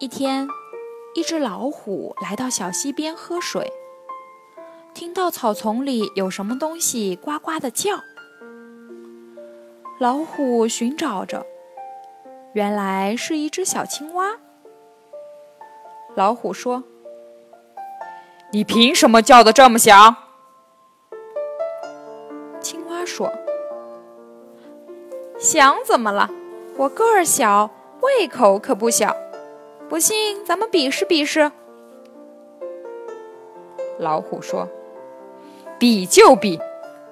一天，一只老虎来到小溪边喝水，听到草丛里有什么东西呱呱的叫。老虎寻找着，原来是一只小青蛙。老虎说：“你凭什么叫的这么响？”青蛙说：“响怎么了？我个儿小，胃口可不小。”不信，咱们比试比试。老虎说：“比就比，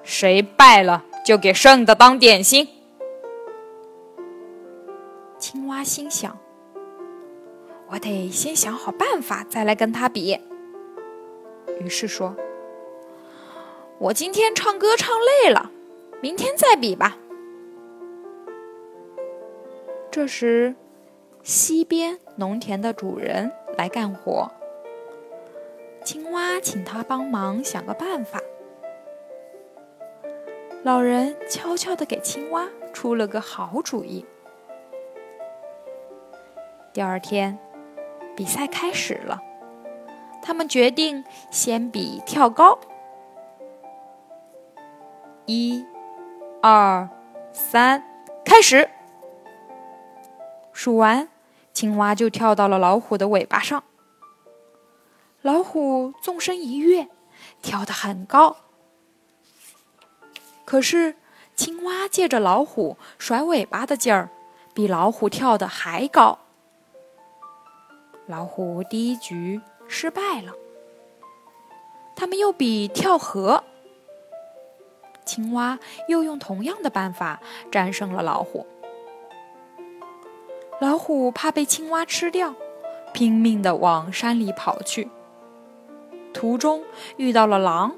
谁败了就给剩的当点心。”青蛙心想：“我得先想好办法，再来跟他比。”于是说：“我今天唱歌唱累了，明天再比吧。”这时。溪边农田的主人来干活，青蛙请他帮忙想个办法。老人悄悄地给青蛙出了个好主意。第二天，比赛开始了，他们决定先比跳高。一、二、三，开始！数完，青蛙就跳到了老虎的尾巴上。老虎纵身一跃，跳得很高。可是，青蛙借着老虎甩尾巴的劲儿，比老虎跳得还高。老虎第一局失败了。他们又比跳河，青蛙又用同样的办法战胜了老虎。老虎怕被青蛙吃掉，拼命地往山里跑去。途中遇到了狼。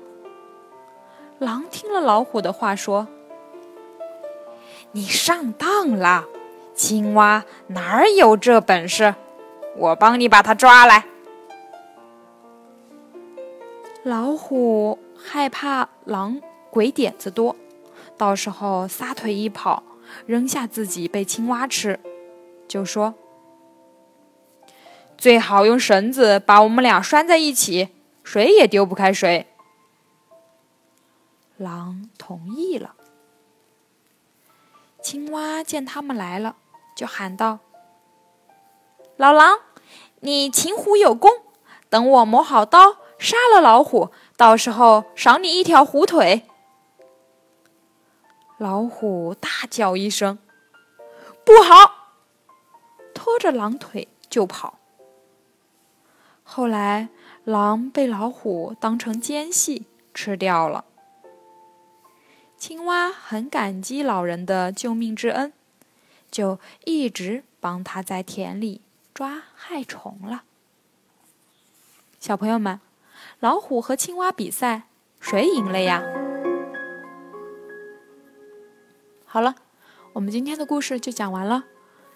狼听了老虎的话，说：“你上当了，青蛙哪有这本事？我帮你把它抓来。”老虎害怕狼鬼点子多，到时候撒腿一跑，扔下自己被青蛙吃。就说：“最好用绳子把我们俩拴在一起，谁也丢不开谁。”狼同意了。青蛙见他们来了，就喊道：“老狼，你擒虎有功，等我磨好刀，杀了老虎，到时候赏你一条虎腿。”老虎大叫一声：“不好！”着狼腿就跑。后来，狼被老虎当成奸细吃掉了。青蛙很感激老人的救命之恩，就一直帮他在田里抓害虫了。小朋友们，老虎和青蛙比赛，谁赢了呀？好了，我们今天的故事就讲完了。